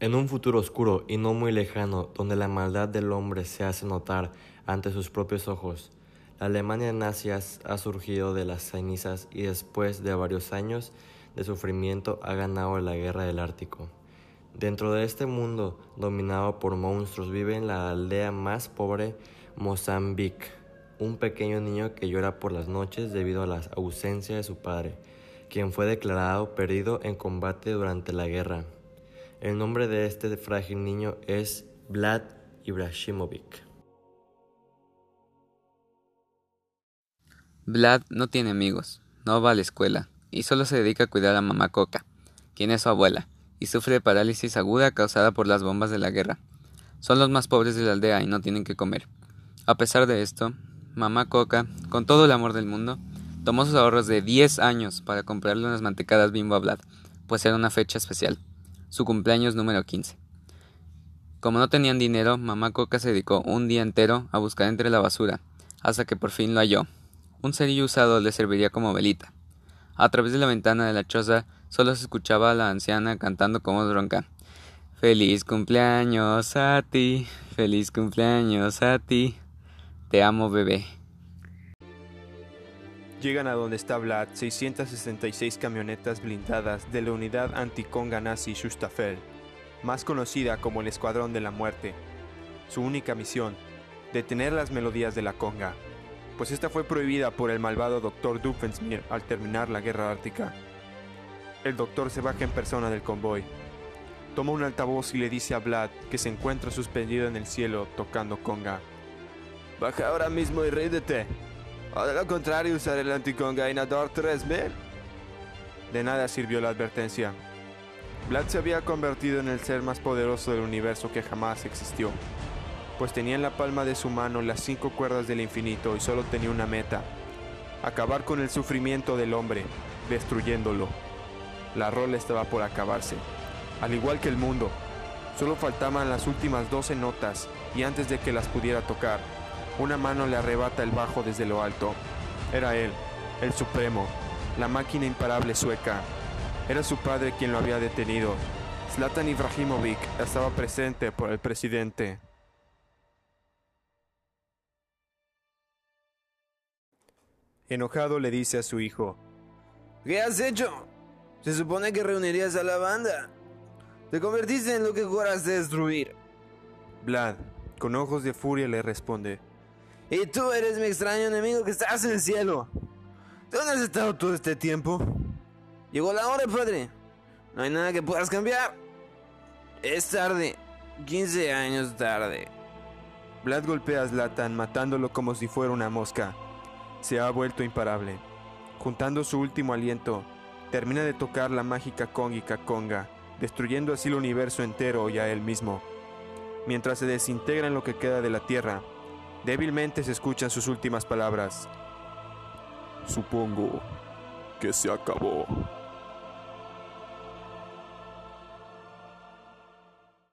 En un futuro oscuro y no muy lejano, donde la maldad del hombre se hace notar ante sus propios ojos, la Alemania nazi ha surgido de las cenizas y después de varios años de sufrimiento ha ganado la guerra del Ártico. Dentro de este mundo dominado por monstruos vive en la aldea más pobre, Mozambique, un pequeño niño que llora por las noches debido a la ausencia de su padre, quien fue declarado perdido en combate durante la guerra. El nombre de este frágil niño es Vlad Ibrahimovic. Vlad no tiene amigos, no va a la escuela y solo se dedica a cuidar a mamá Coca, quien es su abuela, y sufre de parálisis aguda causada por las bombas de la guerra. Son los más pobres de la aldea y no tienen que comer. A pesar de esto, mamá Coca, con todo el amor del mundo, tomó sus ahorros de 10 años para comprarle unas mantecadas bimbo a Vlad, pues era una fecha especial su cumpleaños número 15. Como no tenían dinero, mamá Coca se dedicó un día entero a buscar entre la basura, hasta que por fin lo halló. Un cerillo usado le serviría como velita. A través de la ventana de la choza solo se escuchaba a la anciana cantando como bronca. Feliz cumpleaños a ti, feliz cumpleaños a ti. Te amo, bebé. Llegan a donde está Vlad 666 camionetas blindadas de la unidad anticonga nazi Schustaffel, más conocida como el Escuadrón de la Muerte. Su única misión, detener las melodías de la conga, pues esta fue prohibida por el malvado Dr. Doofenshmirtz al terminar la guerra ártica. El doctor se baja en persona del convoy, toma un altavoz y le dice a Vlad que se encuentra suspendido en el cielo tocando conga. Baja ahora mismo y rídete. O de lo contrario, usaré el anticongainador 3000. De nada sirvió la advertencia. Vlad se había convertido en el ser más poderoso del universo que jamás existió, pues tenía en la palma de su mano las cinco cuerdas del infinito y solo tenía una meta, acabar con el sufrimiento del hombre, destruyéndolo. La rola estaba por acabarse, al igual que el mundo. Solo faltaban las últimas 12 notas y antes de que las pudiera tocar, una mano le arrebata el bajo desde lo alto. Era él, el Supremo, la máquina imparable sueca. Era su padre quien lo había detenido. Zlatan Ibrahimovic estaba presente por el presidente. Enojado le dice a su hijo, ¿Qué has hecho? Se supone que reunirías a la banda. Te convertiste en lo que juraste destruir. Vlad, con ojos de furia, le responde, y tú eres mi extraño enemigo que estás en el cielo. ¿Dónde has estado todo este tiempo? Llegó la hora, padre. No hay nada que puedas cambiar. Es tarde. 15 años tarde. Vlad golpea a Zlatan matándolo como si fuera una mosca. Se ha vuelto imparable. Juntando su último aliento, termina de tocar la mágica cóngica conga, destruyendo así el universo entero y a él mismo. Mientras se desintegra en lo que queda de la Tierra, Débilmente se escuchan sus últimas palabras. Supongo que se acabó.